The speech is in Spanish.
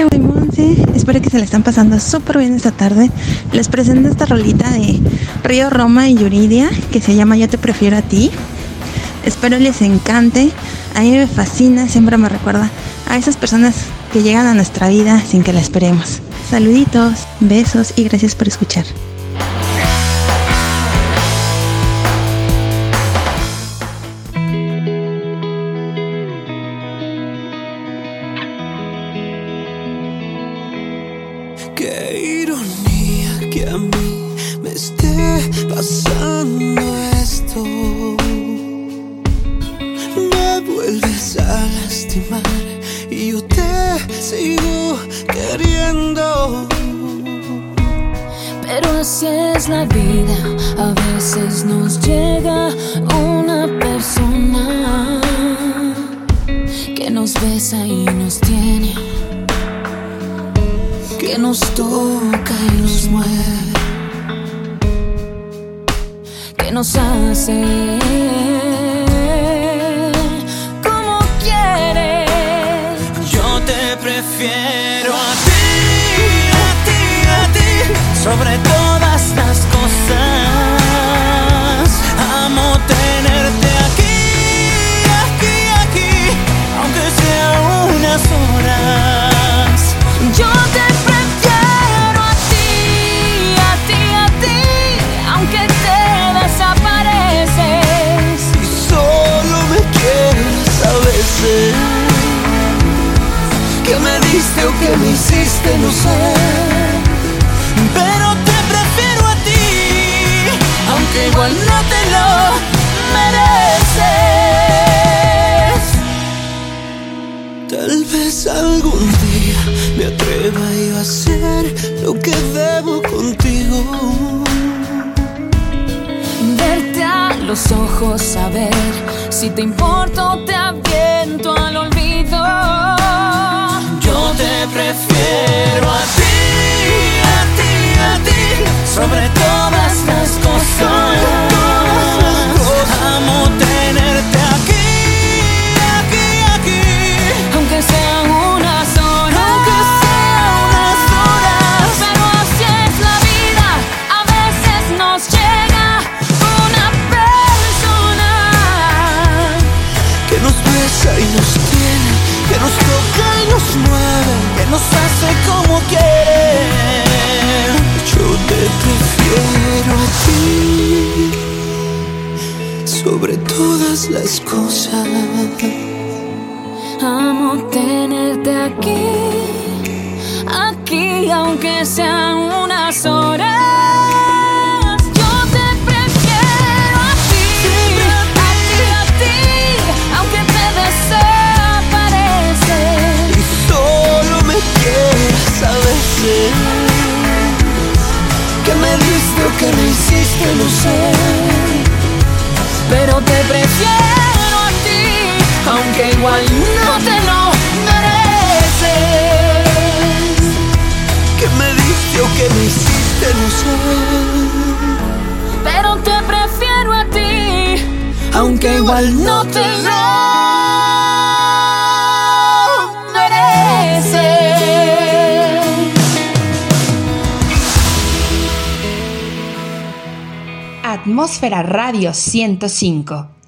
Hola, soy Monse. Espero que se la están pasando súper bien esta tarde. Les presento esta rolita de Río Roma y Yuridia que se llama Yo te prefiero a ti. Espero les encante. A mí me fascina, siempre me recuerda a esas personas que llegan a nuestra vida sin que la esperemos. Saluditos, besos y gracias por escuchar. Ironía que a mí me esté pasando esto. Me vuelves a lastimar y yo te sigo queriendo. Pero así es la vida, a veces nos llega una persona que nos besa y nos tiene, que nos toca y nos mueve, que nos hace como quiere. Yo te prefiero a ti, a ti, a ti, sobre todas Diste o que me hiciste, no sé. Pero te prefiero a ti, aunque igual no te lo mereces. Tal vez algún día me atreva yo a hacer lo que debo contigo. Verte a los ojos, saber si te importo, te prefiero a ti, a ti, a ti, sobre todas las cosas. Amo tenerte aquí, aquí, aquí, Aunque sean unas horas, aunque sea unas horas. pero así es la vida. A veces nos llega una persona. Que nos besa y nos tiene, que nos toca y nos sobre todas las cosas. Amo tenerte aquí, aquí, aunque sean unas horas. Yo te prefiero a ti, a ti, a ti, aunque te desapareces. Y solo me quieres a veces. Que me diste o que me hiciste, no sé. Pero te prefiero a ti, aunque igual no te lo mereces. Que me diste o que me hiciste, no sé. Pero te prefiero a ti, aunque igual no te lo Atmósfera Radio 105.